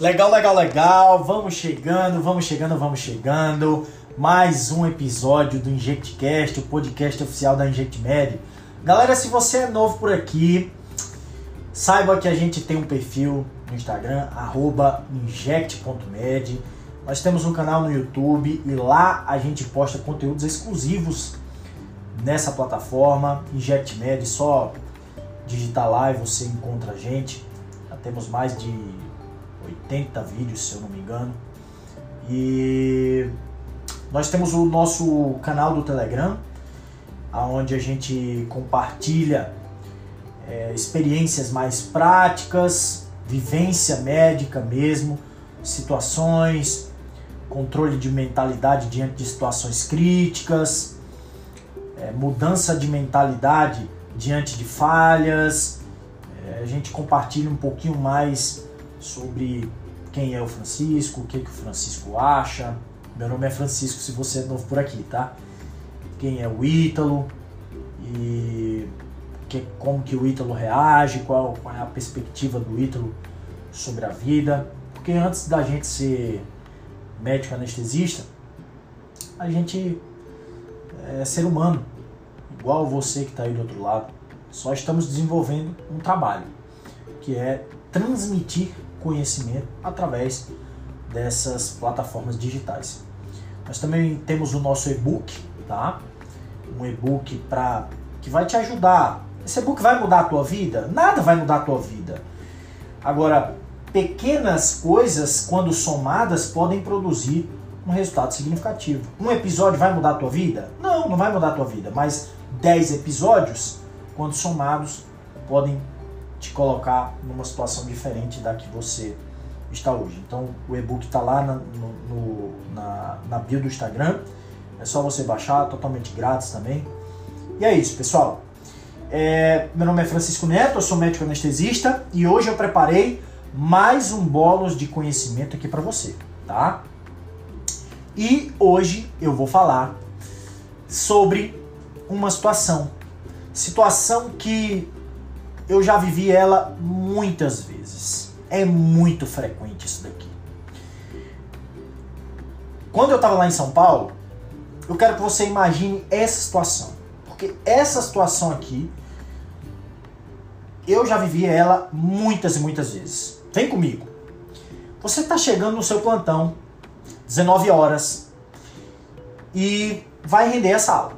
Legal, legal, legal. Vamos chegando, vamos chegando, vamos chegando. Mais um episódio do InjectCast, o podcast oficial da InjectMed. Galera, se você é novo por aqui, saiba que a gente tem um perfil no Instagram, inject.med. Nós temos um canal no YouTube e lá a gente posta conteúdos exclusivos nessa plataforma, InjectMed. Só digitar lá e você encontra a gente. Já temos mais de 80 vídeos, se eu não me engano. E nós temos o nosso canal do Telegram, onde a gente compartilha é, experiências mais práticas, vivência médica mesmo, situações, controle de mentalidade diante de situações críticas, é, mudança de mentalidade diante de falhas. É, a gente compartilha um pouquinho mais sobre quem é o Francisco, o que, que o Francisco acha. Meu nome é Francisco, se você é novo por aqui, tá? Quem é o Ítalo e que, como que o Ítalo reage, qual, qual é a perspectiva do Ítalo sobre a vida. Porque antes da gente ser médico anestesista, a gente é ser humano, igual você que está aí do outro lado. Só estamos desenvolvendo um trabalho, que é transmitir conhecimento através dessas plataformas digitais. Nós também temos o nosso e-book, tá? Um e-book para que vai te ajudar. Esse e-book vai mudar a tua vida? Nada vai mudar a tua vida. Agora, pequenas coisas, quando somadas, podem produzir um resultado significativo. Um episódio vai mudar a tua vida? Não, não vai mudar a tua vida, mas 10 episódios, quando somados, podem te colocar numa situação diferente da que você está hoje. Então o e-book está lá na, no, na, na bio do Instagram. É só você baixar, totalmente grátis também. E é isso, pessoal. É, meu nome é Francisco Neto, eu sou médico anestesista e hoje eu preparei mais um bolos de conhecimento aqui para você, tá? E hoje eu vou falar sobre uma situação, situação que eu já vivi ela muitas vezes. É muito frequente isso daqui. Quando eu estava lá em São Paulo, eu quero que você imagine essa situação. Porque essa situação aqui, eu já vivi ela muitas e muitas vezes. Vem comigo. Você está chegando no seu plantão, 19 horas, e vai render essa aula.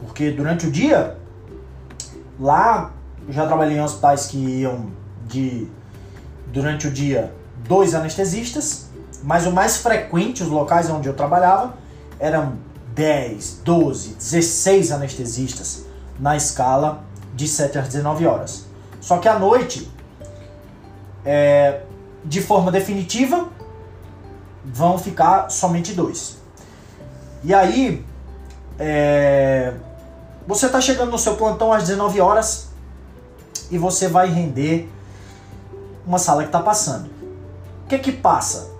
Porque durante o dia, lá eu já trabalhei em hospitais que iam de durante o dia dois anestesistas, mas o mais frequente, os locais onde eu trabalhava, eram 10, 12, 16 anestesistas na escala de 7 às 19 horas. Só que à noite, é, de forma definitiva, vão ficar somente dois. E aí, é, você está chegando no seu plantão às 19 horas, e você vai render uma sala que está passando. O que é que passa?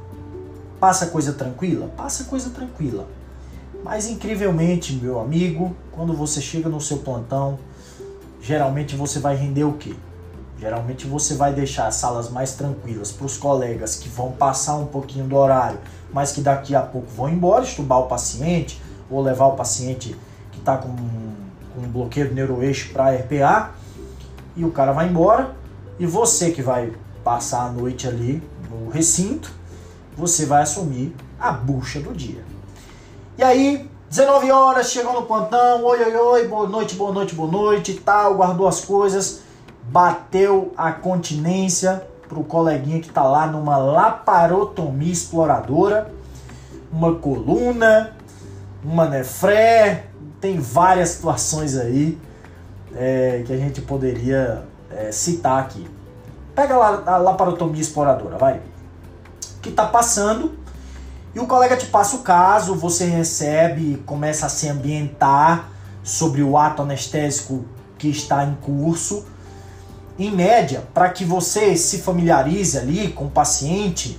Passa coisa tranquila? Passa coisa tranquila. Mas incrivelmente, meu amigo, quando você chega no seu plantão, geralmente você vai render o quê? Geralmente você vai deixar as salas mais tranquilas para os colegas que vão passar um pouquinho do horário, mas que daqui a pouco vão embora, estubar o paciente ou levar o paciente que está com, com um bloqueio neuroeixo para RPA e o cara vai embora e você que vai passar a noite ali no recinto, você vai assumir a bucha do dia. E aí, 19 horas, chegou no plantão, oi, oi, oi, boa noite, boa noite, boa noite, tal, guardou as coisas, bateu a continência pro coleguinha que tá lá numa laparotomia exploradora, uma coluna, uma nefré, tem várias situações aí é, que a gente poderia é, citar aqui. Pega lá a laparotomia exploradora, vai. Que está passando e o colega te passa o caso, você recebe, começa a se ambientar sobre o ato anestésico que está em curso. Em média, para que você se familiarize ali com o paciente,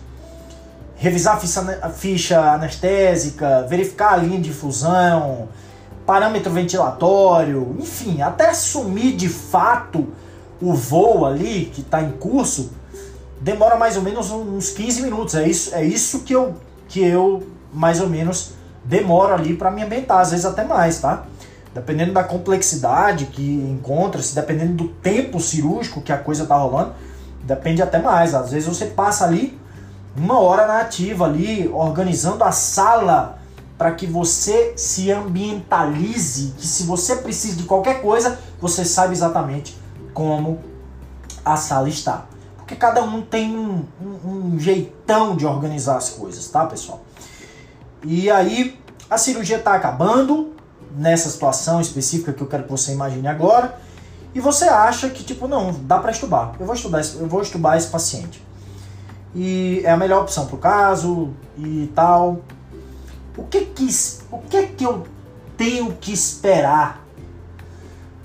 revisar a ficha, a ficha anestésica, verificar a linha de infusão, parâmetro ventilatório, enfim, até assumir de fato o voo ali que está em curso, demora mais ou menos uns 15 minutos. É isso, é isso que eu que eu mais ou menos demoro ali para me ambientar, às vezes até mais, tá? Dependendo da complexidade que encontra-se, dependendo do tempo cirúrgico que a coisa tá rolando, depende até mais. Às vezes você passa ali uma hora na ativa ali, organizando a sala para que você se ambientalize, que se você precisa de qualquer coisa, você sabe exatamente como a sala está. Porque cada um tem um, um, um jeitão de organizar as coisas, tá, pessoal? E aí, a cirurgia está acabando, nessa situação específica que eu quero que você imagine agora, e você acha que, tipo, não, dá para estudar. Eu vou estudar, eu vou estudar esse paciente. E é a melhor opção para o caso e tal. O que que, o que que eu tenho que esperar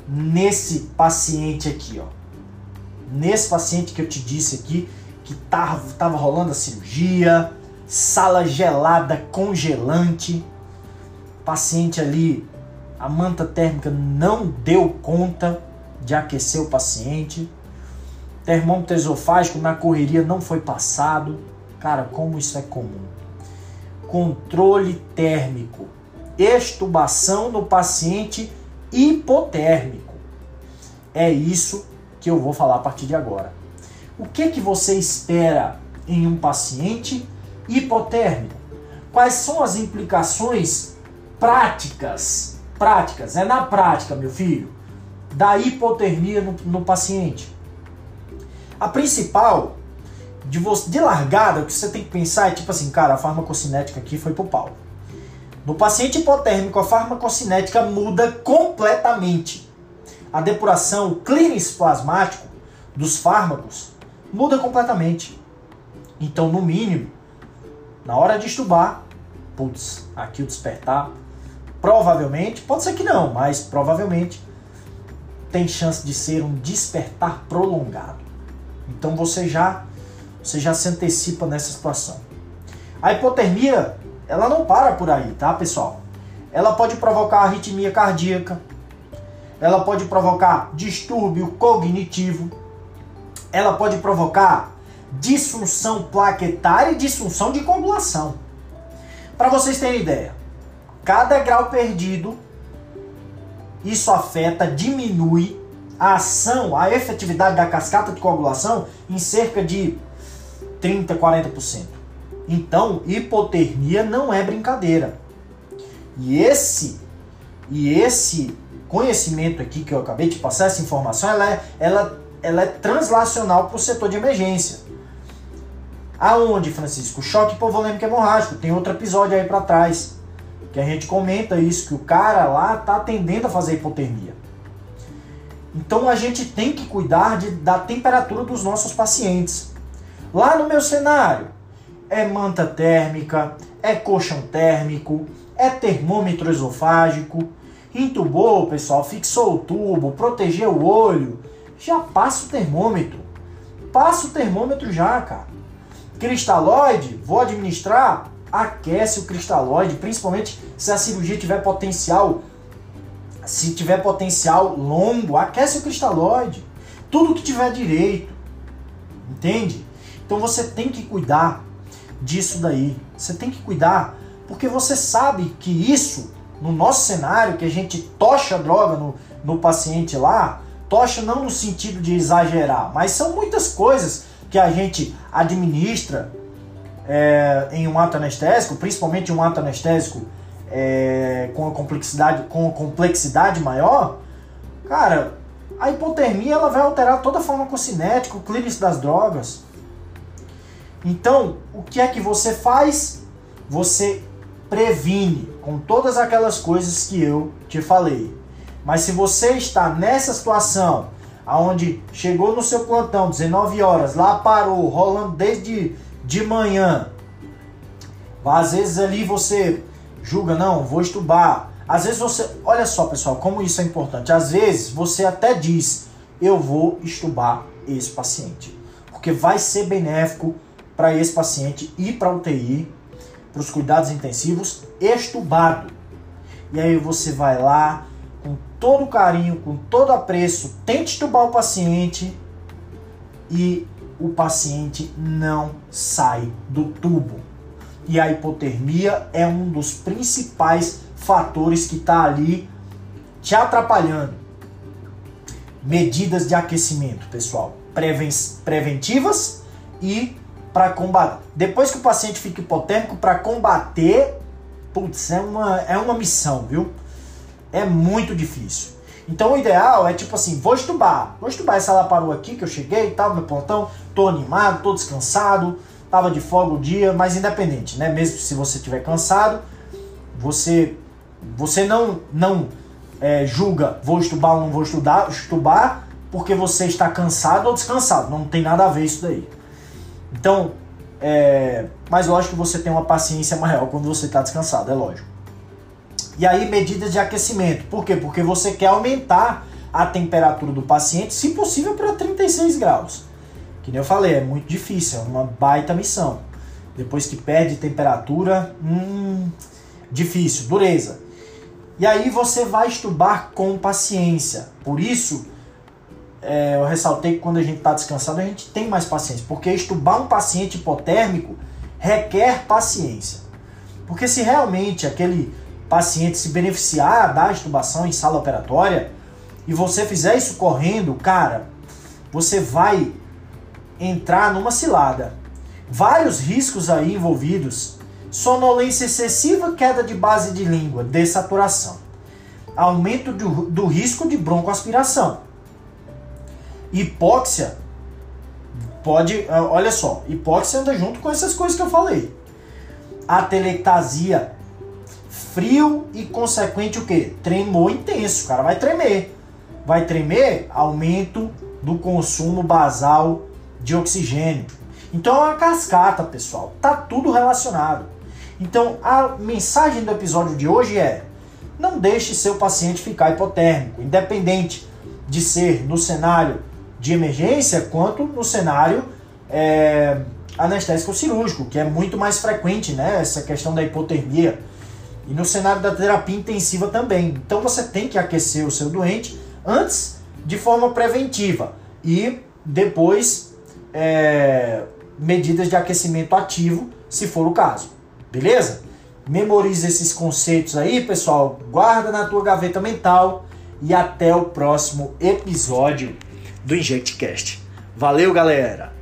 nesse paciente aqui, ó? Nesse paciente que eu te disse aqui, que tava, tava rolando a cirurgia, sala gelada, congelante, paciente ali, a manta térmica não deu conta de aquecer o paciente, termômetro esofágico na correria não foi passado. Cara, como isso é comum. Controle térmico, extubação no paciente hipotérmico. É isso que eu vou falar a partir de agora. O que que você espera em um paciente hipotérmico? Quais são as implicações práticas? Práticas, é na prática, meu filho, da hipotermia no, no paciente. A principal de, de largada, o que você tem que pensar é tipo assim, cara, a farmacocinética aqui foi pro pau. No paciente hipotérmico, a farmacocinética muda completamente. A depuração, o clearance plasmático dos fármacos muda completamente. Então, no mínimo, na hora de estubar, putz, aqui o despertar, provavelmente, pode ser que não, mas provavelmente tem chance de ser um despertar prolongado. Então você já você já se antecipa nessa situação. A hipotermia, ela não para por aí, tá, pessoal? Ela pode provocar arritmia cardíaca, ela pode provocar distúrbio cognitivo, ela pode provocar disfunção plaquetária e disfunção de coagulação. Para vocês terem ideia, cada grau perdido, isso afeta, diminui a ação, a efetividade da cascata de coagulação em cerca de 30, 40%. Então, hipotermia não é brincadeira. E esse e esse conhecimento aqui que eu acabei de passar, essa informação, ela é, ela, ela é translacional para o setor de emergência. Aonde, Francisco? Choque hipovolêmico hemorrágico. Tem outro episódio aí para trás que a gente comenta isso, que o cara lá tá tendendo a fazer hipotermia. Então a gente tem que cuidar de, da temperatura dos nossos pacientes. Lá no meu cenário, é manta térmica, é colchão térmico, é termômetro esofágico, entubou, pessoal, fixou o tubo, protegeu o olho, já passa o termômetro. Passa o termômetro já, cara. Cristalóide, vou administrar, aquece o cristalóide, principalmente se a cirurgia tiver potencial, se tiver potencial longo, aquece o cristalóide. Tudo que tiver direito. Entende? Então você tem que cuidar disso daí. Você tem que cuidar porque você sabe que isso, no nosso cenário, que a gente tocha a droga no, no paciente lá, tocha não no sentido de exagerar, mas são muitas coisas que a gente administra é, em um ato anestésico, principalmente um ato anestésico é, com a complexidade com a complexidade maior, cara, a hipotermia ela vai alterar toda a farmacocinética, o clínico das drogas. Então, o que é que você faz? Você previne com todas aquelas coisas que eu te falei. Mas se você está nessa situação, aonde chegou no seu plantão 19 horas, lá parou, rolando desde de manhã, às vezes ali você julga, não, vou estubar. Às vezes você, olha só pessoal, como isso é importante. Às vezes você até diz, eu vou estubar esse paciente, porque vai ser benéfico para esse paciente ir para UTI, para os cuidados intensivos, estubado. E aí você vai lá com todo carinho, com todo apreço, tente estubar o paciente e o paciente não sai do tubo. E a hipotermia é um dos principais fatores que está ali te atrapalhando. Medidas de aquecimento, pessoal, Preven preventivas e para combater. Depois que o paciente fica hipotérmico, para combater, putz, é uma, é uma missão, viu? É muito difícil. Então o ideal é tipo assim, vou estubar. Vou estubar essa laparoa aqui que eu cheguei e tal, meu pontão, tô animado, tô descansado, tava de folga o dia, mas independente, né? Mesmo se você estiver cansado, você você não não é, julga vou estubar ou não vou estudar, estubar porque você está cansado ou descansado. Não tem nada a ver isso daí. Então, é, mas lógico que você tem uma paciência maior quando você está descansado, é lógico. E aí, medidas de aquecimento. Por quê? Porque você quer aumentar a temperatura do paciente, se possível, para 36 graus. Que nem eu falei, é muito difícil, é uma baita missão. Depois que perde temperatura, hum, difícil, dureza. E aí você vai estubar com paciência. Por isso, é, eu ressaltei que quando a gente está descansado, a gente tem mais paciência. Porque estubar um paciente hipotérmico requer paciência. Porque se realmente aquele paciente se beneficiar da estubação em sala operatória e você fizer isso correndo, cara, você vai entrar numa cilada. Vários riscos aí envolvidos: sonolência excessiva, queda de base de língua, dessaturação, aumento do, do risco de broncoaspiração, hipóxia. Pode, olha só, hipóxia anda junto com essas coisas que eu falei. Atelectasia, frio e consequente o que? Tremor intenso, o cara vai tremer. Vai tremer, aumento do consumo basal de oxigênio. Então é uma cascata, pessoal. Tá tudo relacionado. Então a mensagem do episódio de hoje é: não deixe seu paciente ficar hipotérmico, independente de ser no cenário de emergência quanto no cenário é, anestésico cirúrgico, que é muito mais frequente, né? Essa questão da hipotermia e no cenário da terapia intensiva também. Então você tem que aquecer o seu doente antes de forma preventiva e depois é, medidas de aquecimento ativo, se for o caso. Beleza? Memorize esses conceitos aí, pessoal. Guarda na tua gaveta mental e até o próximo episódio do InjectCast. Valeu, galera!